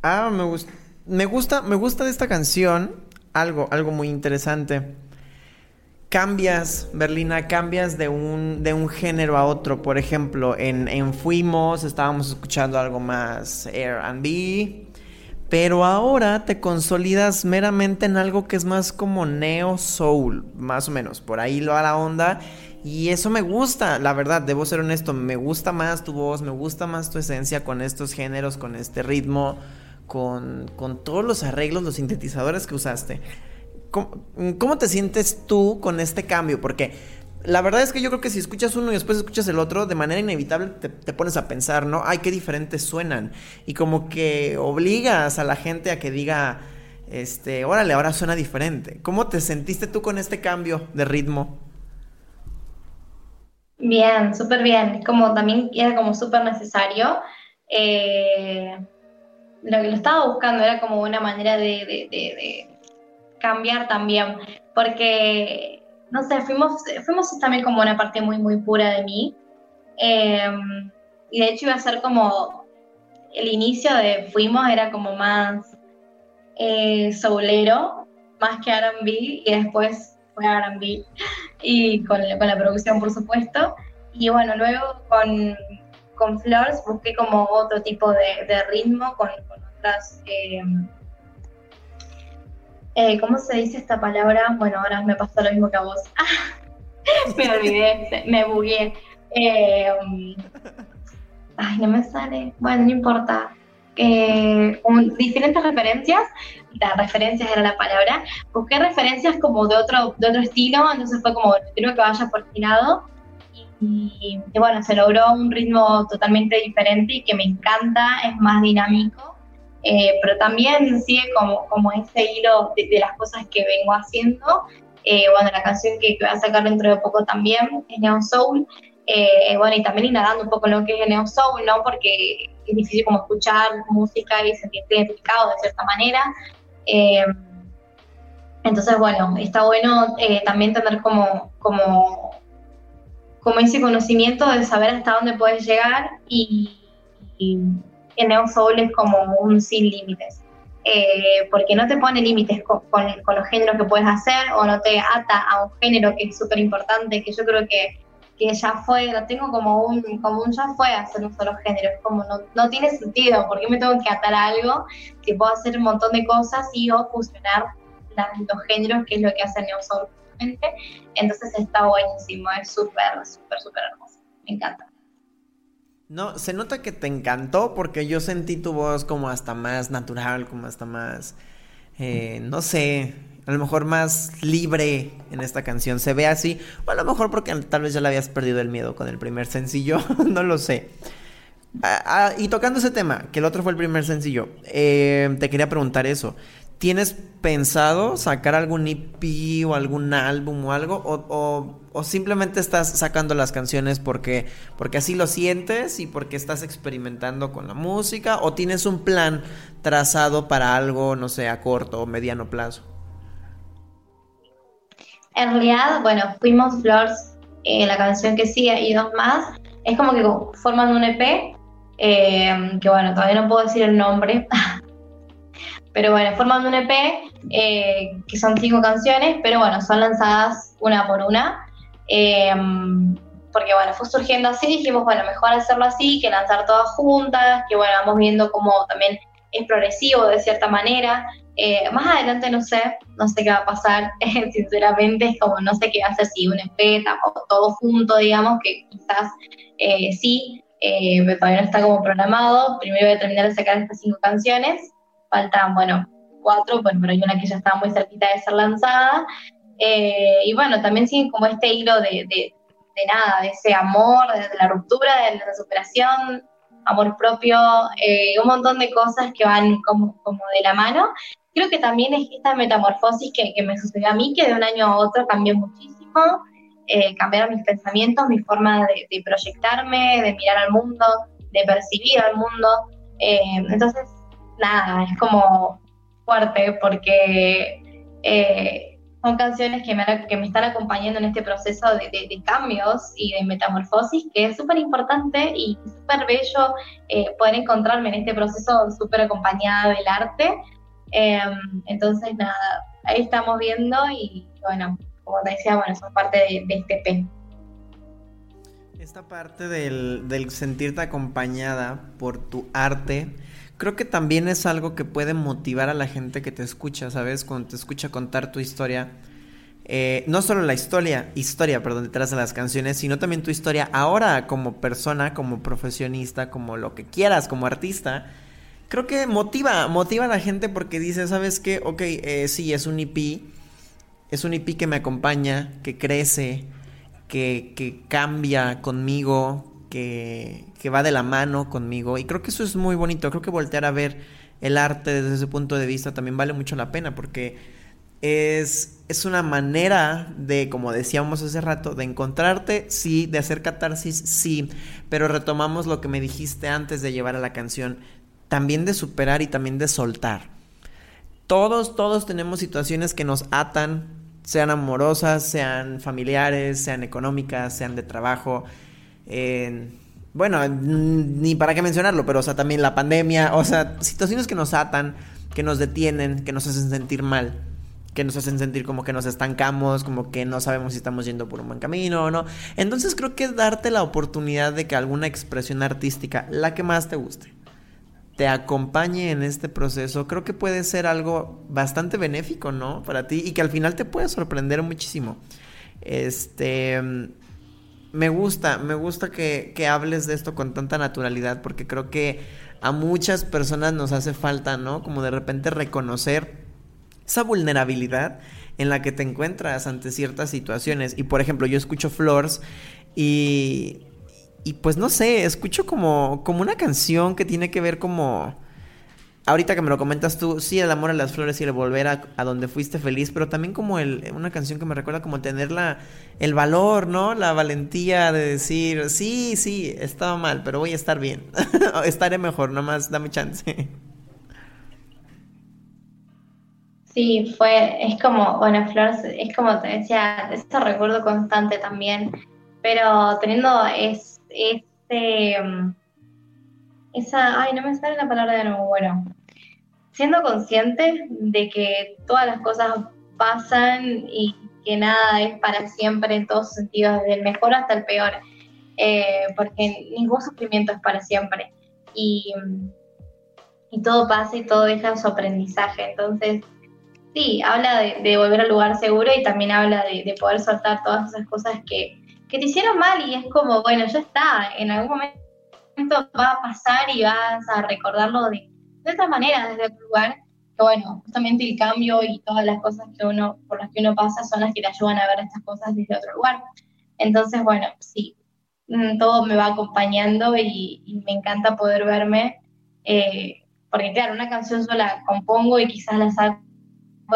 Ah, me gusta, me gusta, me gusta de esta canción algo, algo muy interesante. Cambias, Berlina, cambias de un, de un género a otro. Por ejemplo, en, en Fuimos estábamos escuchando algo más R&B, pero ahora te consolidas meramente en algo que es más como neo soul, más o menos. Por ahí lo va la onda. Y eso me gusta, la verdad, debo ser honesto, me gusta más tu voz, me gusta más tu esencia con estos géneros, con este ritmo, con, con todos los arreglos, los sintetizadores que usaste. ¿Cómo, cómo te sientes tú con este cambio? Porque la verdad es que yo creo que si escuchas uno y después escuchas el otro, de manera inevitable te, pones a pensar, ¿no? Ay, qué diferentes suenan. Y como que obligas a la gente a que diga, este, órale, ahora suena diferente. ¿Cómo te sentiste tú con este cambio de ritmo? Bien, súper bien. Como también era como súper necesario. Eh, lo que lo estaba buscando era como una manera de, cambiar también, porque, no sé, fuimos, fuimos también como una parte muy, muy pura de mí. Eh, y de hecho iba a ser como el inicio de Fuimos, era como más eh, más que RB, y después fue RB, y con, con, la producción, por supuesto. Y bueno, luego con, con Flores busqué como otro tipo de, ritmo, con, con otras. Eh, eh, ¿Cómo se dice esta palabra? Bueno, ahora me pasó lo mismo que a vos. me olvidé, me bugué. Eh, ay, no me sale. Bueno, no importa. Eh, con diferentes referencias, las referencias era la palabra, busqué referencias como de otro, de otro estilo, entonces fue como, quiero que vaya por este lado, y, y, bueno, se logró un ritmo totalmente diferente y que me encanta, es más dinámico, eh, pero también sigue como, como ese hilo de, de las cosas que vengo haciendo. Eh, bueno, la canción que, que, voy a sacar dentro de poco también es Neon Soul. Eh, bueno, y también inhalando un poco lo que es el Neon Soul, ¿no? Porque es difícil como escuchar música y sentirte identificado de cierta manera. Eh, entonces, bueno, está bueno también tener como, como, como ese conocimiento de saber hasta dónde puedes llegar y, y Neo Soul es como un sin límites, eh, porque no te pone límites con, con, con, los géneros que puedes hacer o no te ata a un género que es súper importante, que yo creo que, que ya fue, lo tengo como un, como un ya fue hacer un solo género, es como no, no tiene sentido, ¿por qué me tengo que atar a algo si puedo hacer un montón de cosas y o fusionar los géneros, que es lo que hace Neosoul Entonces está buenísimo, es súper, súper, súper hermoso, me encanta. No, se nota que te encantó porque yo sentí tu voz como hasta más natural, como hasta más, eh, no sé, a lo mejor más libre en esta canción. Se ve así. O a lo mejor porque tal vez ya le habías perdido el miedo con el primer sencillo. no lo sé. Ah, ah, y tocando ese tema, que el otro fue el primer sencillo, eh, te quería preguntar eso. ¿Tienes pensado sacar algún EP o algún álbum o algo? O, simplemente estás sacando las canciones porque, porque así lo sientes y porque estás experimentando con la música? ¿O tienes un plan trazado para algo, no sé, a corto o mediano plazo? En realidad, bueno, fuimos Flores, eh, la canción que sigue y dos más. Es como que forman un EP, eh, que bueno, todavía no puedo decir el nombre, pero bueno, forman un EP eh, que son cinco canciones, pero bueno, son lanzadas una por una. porque bueno, fue surgiendo así, dijimos, bueno, mejor hacerlo así que lanzar todas juntas, que bueno, vamos viendo cómo también es progresivo de cierta manera. Eh, más adelante no sé, no sé qué va a pasar, sinceramente, es como no sé qué va a hacer si un EP o todo junto, digamos, que quizás eh, sí, eh, todavía no está como programado. Primero voy a terminar de sacar estas cinco canciones, faltan, bueno, cuatro, bueno, pero hay una que ya está muy cerquita de ser lanzada. y bueno, también sigue como este hilo de, de, de nada, de ese amor, de, la ruptura, de la superación, amor propio, un montón de cosas que van como, como de la mano creo que también es esta metamorfosis que, me sucedió a mí, que de un año a otro cambió muchísimo, eh, cambiaron mis pensamientos, mi forma de, proyectarme, de mirar al mundo, de percibir al mundo. Eh, entonces, nada, es como fuerte porque eh, son canciones que me, que me están acompañando en este proceso de, cambios y de metamorfosis, que es súper importante y súper bello poder encontrarme en este proceso súper acompañada del arte Em, entonces, nada, ahí estamos viendo y bueno, como te decía, bueno, son parte de, este P. Esta parte del, del, sentirte acompañada por tu arte, creo que también es algo que puede motivar a la gente que te escucha, ¿sabes? Cuando te escucha contar tu historia. Eh, no solo la historia, historia, perdón, detrás de las canciones, sino también tu historia ahora como persona, como profesionista, como lo que quieras, como artista creo que motiva, motiva a la gente porque dice, ¿sabes qué? Ok, eh, sí, es un EP, es un EP que me acompaña, que crece, que, que cambia conmigo, que, va de la mano conmigo. Y creo que eso es muy bonito, creo que voltear a ver el arte desde ese punto de vista también vale mucho la pena porque es, es una manera de, como decíamos hace rato, de encontrarte, sí, de hacer catarsis, sí, pero retomamos lo que me dijiste antes de llevar a la canción también de superar y también de soltar. Todos, todos tenemos situaciones que nos atan, sean amorosas, sean familiares, sean económicas, sean de trabajo. Bueno, ni para qué mencionarlo, pero o sea, también la pandemia, o sea, situaciones que nos atan, que nos detienen, que nos hacen sentir mal, que nos hacen sentir como que nos estancamos, como que no sabemos si estamos yendo por un buen camino o no. Entonces creo que darte la oportunidad de que alguna expresión artística, la que más te guste, te acompañe en este proceso, creo que puede ser algo bastante benéfico, ¿no? Para ti y que al final te puede sorprender muchísimo. Este, me gusta, me gusta que, que hables de esto con tanta naturalidad porque creo que a muchas personas nos hace falta, ¿no? Como de repente reconocer esa vulnerabilidad en la que te encuentras ante ciertas situaciones. Y por ejemplo, yo escucho Flores y y pues no sé, escucho como, como una canción que tiene que ver como... Ahorita que me lo comentas tú, sí, el amor a las flores y el volver a, donde fuiste feliz, pero también como el, una canción que me recuerda como tener la, el valor, ¿no? La valentía de decir, sí, sí, estaba mal, pero voy a estar bien. Estaré mejor, nomás dame chance. Sí, fue, es como, bueno, Flores, es como te decía, ese recuerdo constante también, pero teniendo es este, esa, ay, no me sale la palabra de nuevo, bueno, siendo consciente de que todas las cosas pasan y que nada es para siempre en todos sentidos, desde el mejor hasta el peor, eh, porque ningún sufrimiento es para siempre. Y, y todo pasa y todo deja su aprendizaje. Entonces, sí, habla de, volver al lugar seguro y también habla de, poder soltar todas esas cosas que, que, te hicieron mal y es como, bueno, ya está, en algún momento va a pasar y vas a recordarlo de, de otra manera, desde otro lugar. Que bueno, justamente el cambio y todas las cosas que uno, por las que uno pasa son las que te ayudan a ver estas cosas desde otro lugar. Entonces, bueno, sí, mm, todo me va acompañando y, me encanta poder verme, eh, porque claro, una canción sola compongo y quizás la saco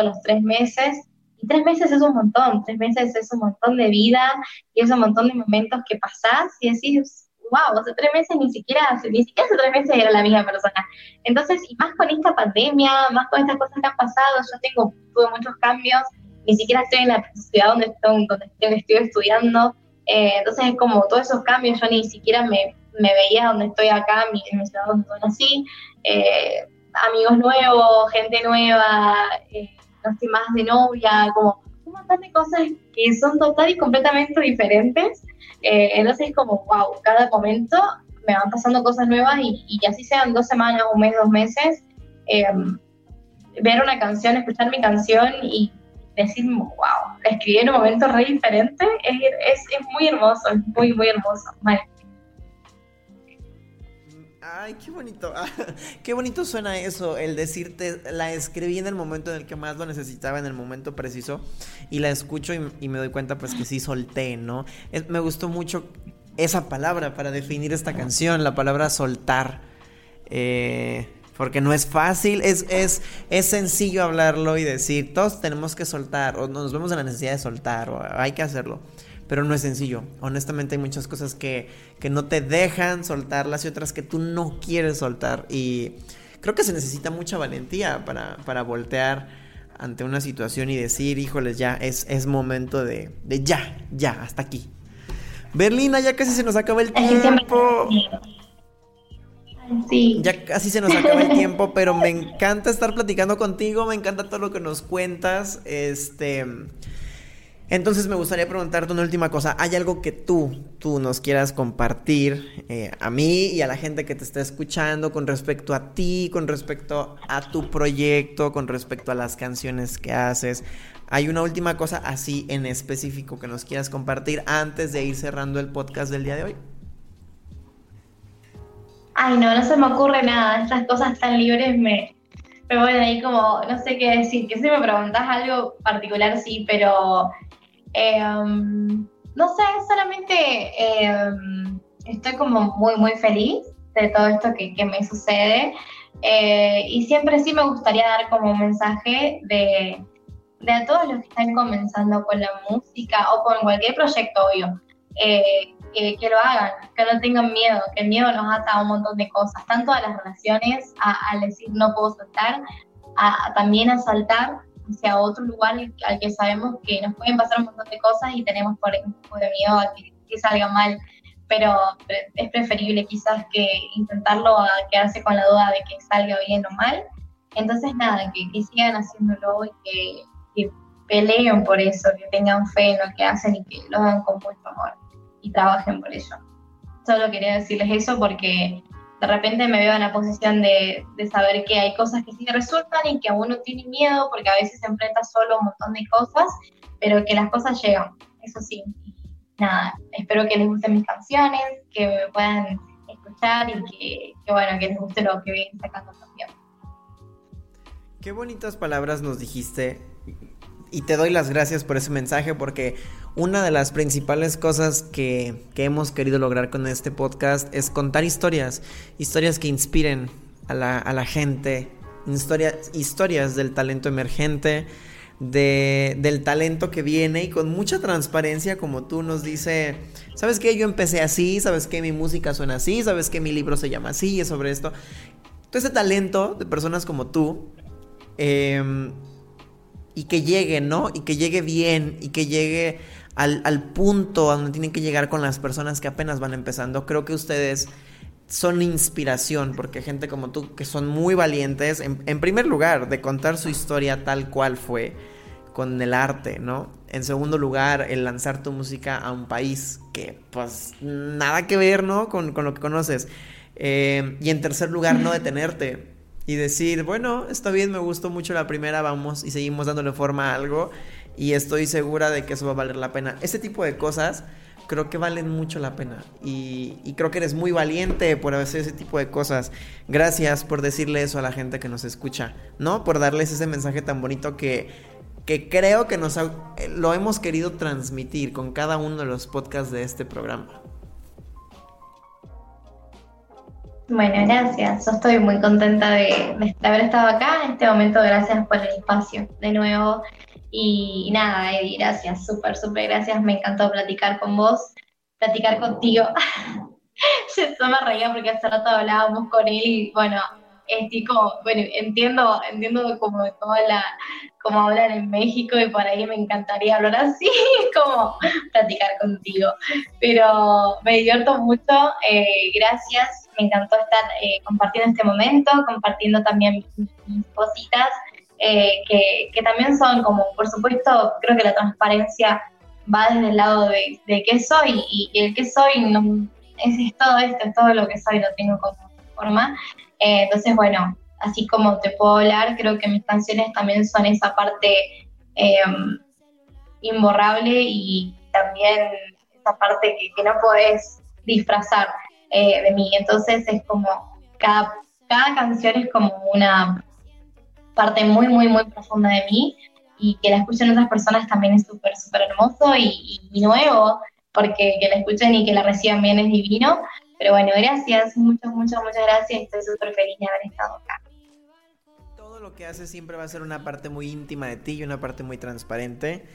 los tres meses. Y tres meses es un montón, tres meses es un montón de vida y es un montón de momentos que pasás y decís, wow, hace tres meses ni siquiera, ni siquiera hace tres meses era la misma persona. Entonces, y más con esta pandemia, más con estas cosas que han pasado, yo tengo, tuve muchos cambios, ni siquiera estoy en la ciudad donde estoy, donde estoy estudiando, eh, entonces es como todos esos cambios, yo ni siquiera me, me veía donde estoy acá, mi, en mi ciudad donde nací, eh, amigos nuevos, gente nueva, eh, no estoy más de novia, como un montón de cosas que son total y completamente diferentes. Eh, entonces es como, wow, cada momento me van pasando cosas nuevas y, y así sean dos semanas, un mes, dos meses, em, ver una canción, escuchar mi canción y decir, wow, la escribí en un momento re diferente, es, es, es muy hermoso, es muy, muy hermoso. Vale. Ay, qué bonito. qué bonito suena eso, el decirte, la escribí en el momento en el que más lo necesitaba, en el momento preciso, y la escucho y, me doy cuenta pues que sí solté, ¿no? me gustó mucho esa palabra para definir esta canción, la palabra soltar. Eh, porque no es fácil, es, es, es sencillo hablarlo y decir, todos tenemos que soltar, o nos vemos en la necesidad de soltar, o hay que hacerlo pero no es sencillo. Honestamente hay muchas cosas que, que no te dejan soltarlas y otras que tú no quieres soltar. Y creo que se necesita mucha valentía para, para voltear ante una situación y decir, híjoles, ya es, es momento de, de ya, ya, hasta aquí. Berlina, ya casi se nos acaba el tiempo. Sí. Ya casi se nos acaba el tiempo, pero me encanta estar platicando contigo, me encanta todo lo que nos cuentas. Este, entonces me gustaría preguntarte una última cosa. ¿Hay algo que tú, tú nos quieras compartir eh, a mí y a la gente que te está escuchando con respecto a ti, con respecto a tu proyecto, con respecto a las canciones que haces? ¿Hay una última cosa así en específico que nos quieras compartir antes de ir cerrando el podcast del día de hoy? Ay, no, no se me ocurre nada. Estas cosas tan libres me, me ponen ahí como, no sé qué decir. Que si me preguntas algo particular, sí, pero Em, no sé, solamente em, estoy como muy, muy feliz de todo esto que, me sucede. Eh, y siempre sí me gustaría dar como un mensaje de, de, a todos los que están comenzando con la música o con cualquier proyecto, obvio, eh, que, lo hagan, que no tengan miedo, que el miedo nos ata a un montón de cosas, tanto a las relaciones, a, decir no puedo saltar, a, también a saltar hacia otro lugar al que sabemos que nos pueden pasar un montón de cosas y tenemos por un poco de miedo a que, salga mal, pero es preferible quizás que intentarlo a quedarse con la duda de que salga bien o mal. Entonces nada, que, sigan haciéndolo y que, que, peleen por eso, que tengan fe en lo que hacen y que lo hagan con mucho amor y trabajen por ello. Solo quería decirles eso porque de repente me veo en la posición de, saber que hay cosas que sí resultan y que uno tiene miedo porque a veces se enfrenta solo a un montón de cosas, pero que las cosas llegan, eso sí. Nada, espero que les gusten mis canciones, que me puedan escuchar y que, bueno, que les guste lo que ven sacando también. Qué bonitas palabras nos dijiste y te doy las gracias por ese mensaje porque una de las principales cosas que, hemos querido lograr con este podcast es contar historias, historias que inspiren a la, gente, historias, historias del talento emergente, de, del talento que viene y con mucha transparencia como tú nos dice, ¿sabes qué? Yo empecé así, ¿sabes qué? Mi música suena así, ¿sabes qué? Mi libro se llama así, es sobre esto. Todo ese talento de personas como tú, em, y que llegue, ¿no? Y que llegue bien, y que llegue al, punto a donde tienen que llegar con las personas que apenas van empezando. Creo que ustedes son inspiración, porque gente como tú, que son muy valientes, en, primer lugar, de contar su historia tal cual fue, con el arte, ¿no? En segundo lugar, el lanzar tu música a un país que pues nada que ver, ¿no? Con, con lo que conoces. Eh, y en tercer lugar, no detenerte y decir, bueno, está bien, me gustó mucho la primera, vamos y seguimos dándole forma a algo y estoy segura de que eso va a valer la pena. Ese tipo de cosas creo que valen mucho la pena y, creo que eres muy valiente por hacer ese tipo de cosas. Gracias por decirle eso a la gente que nos escucha, ¿no? Por darles ese mensaje tan bonito que, que creo que nos ha, lo hemos querido transmitir con cada uno de los podcasts de este programa. Bueno, gracias. Yo estoy muy contenta de, haber estado acá en este momento. Gracias por el espacio de nuevo. Y, y nada, Eddie, gracias, súper, súper gracias. Me encantó platicar con vos, platicar contigo. Yo me reía porque hace rato hablábamos con él y bueno, estoy como, bueno, entiendo, entiendo como toda la, como hablan en México y por ahí me encantaría hablar así, como platicar contigo. Pero me divierto mucho, eh, gracias, me encantó estar eh, compartiendo este momento, compartiendo también mis, cositas, eh, que, que, también son como, por supuesto, creo que la transparencia va desde el lado de, de qué soy y, el qué soy es, es, todo esto, es todo lo que soy, lo tengo como forma. Eh, entonces, bueno, así como te puedo hablar, creo que mis canciones también son esa parte eh, imborrable y también esa parte que, que no podés disfrazar eh, de mí. Entonces es como, cada, cada canción es como una parte muy, muy, muy profunda de mí y que la escuchen otras personas también es súper, súper hermoso y, y, nuevo, porque que la escuchen y que la reciban bien es divino. Pero bueno, gracias, muchas, muchas, muchas gracias. Estoy súper feliz de haber estado acá. Todo lo que haces siempre va a ser una parte muy íntima de ti y una parte muy transparente.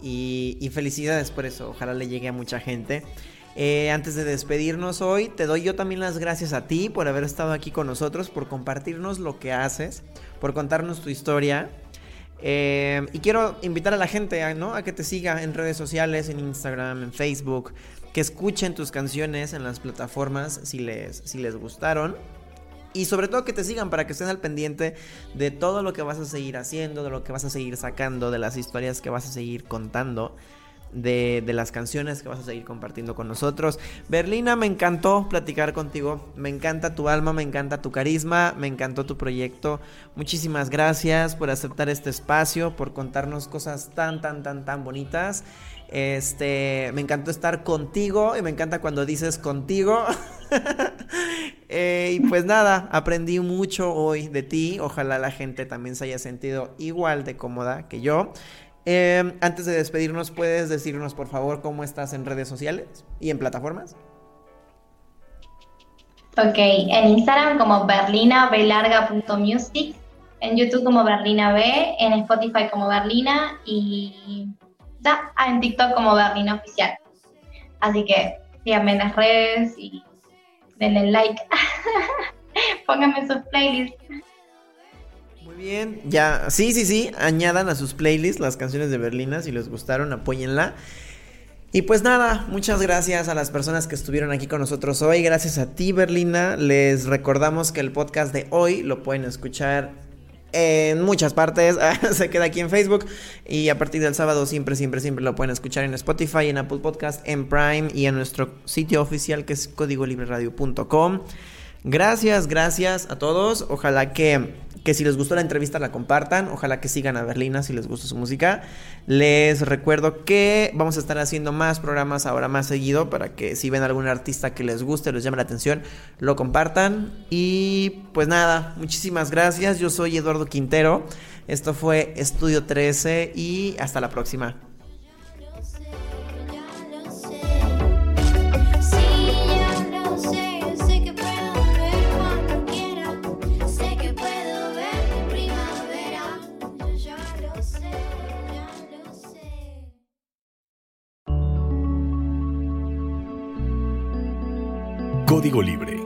Y, y felicidades por eso, ojalá le llegue a mucha gente. Eh, antes de despedirnos hoy, te doy yo también las gracias a ti por haber estado aquí con nosotros, por compartirnos lo que haces, por contarnos tu historia. Eh, y quiero invitar a la gente ¿no? a que te siga en redes sociales, en Instagram, en Facebook, que escuchen tus canciones en las plataformas si les, si les gustaron. Y sobre todo que te sigan para que estén al pendiente de todo lo que vas a seguir haciendo, de lo que vas a seguir sacando, de las historias que vas a seguir contando de, las canciones que vas a seguir compartiendo con nosotros. Berlina, me encantó platicar contigo. Me encanta tu alma, me encanta tu carisma, me encantó tu proyecto. Muchísimas gracias por aceptar este espacio, por contarnos cosas tan, tan, tan, tan bonitas. Este, me encantó estar contigo y me encanta cuando dices contigo. eh, y pues nada, aprendí mucho hoy de ti. Ojalá la gente también se haya sentido igual de cómoda que yo. Eh, antes de despedirnos, ¿puedes decirnos por favor cómo estás en redes sociales y en plataformas? Ok, en Instagram como berlinabelarga.music, en YouTube como Berlina B, en Spotify como Berlina y ya en TikTok como Berlina Oficial. Así que síganme en las redes y denle like. Pónganme sus playlists. Bien, ya, sí, sí, sí, añadan a sus playlists las canciones de Berlina, si les gustaron, apóyenla. Y pues nada, muchas gracias a las personas que estuvieron aquí con nosotros hoy, gracias a ti Berlina, les recordamos que el podcast de hoy lo pueden escuchar en muchas partes, se queda aquí en Facebook y a partir del sábado siempre, siempre, siempre lo pueden escuchar en Spotify, en Apple Podcast, en Prime y en nuestro sitio oficial que es códigolibreradio.com. Gracias, gracias a todos, ojalá que que si les gustó la entrevista la compartan. Ojalá que sigan a Berlina si les gusta su música. Les recuerdo que vamos a estar haciendo más programas ahora más seguido para que si ven algún artista que les guste, les llame la atención, lo compartan. Y pues nada, muchísimas gracias. Yo soy Eduardo Quintero. Esto fue Estudio 13 y hasta la próxima. Código Libre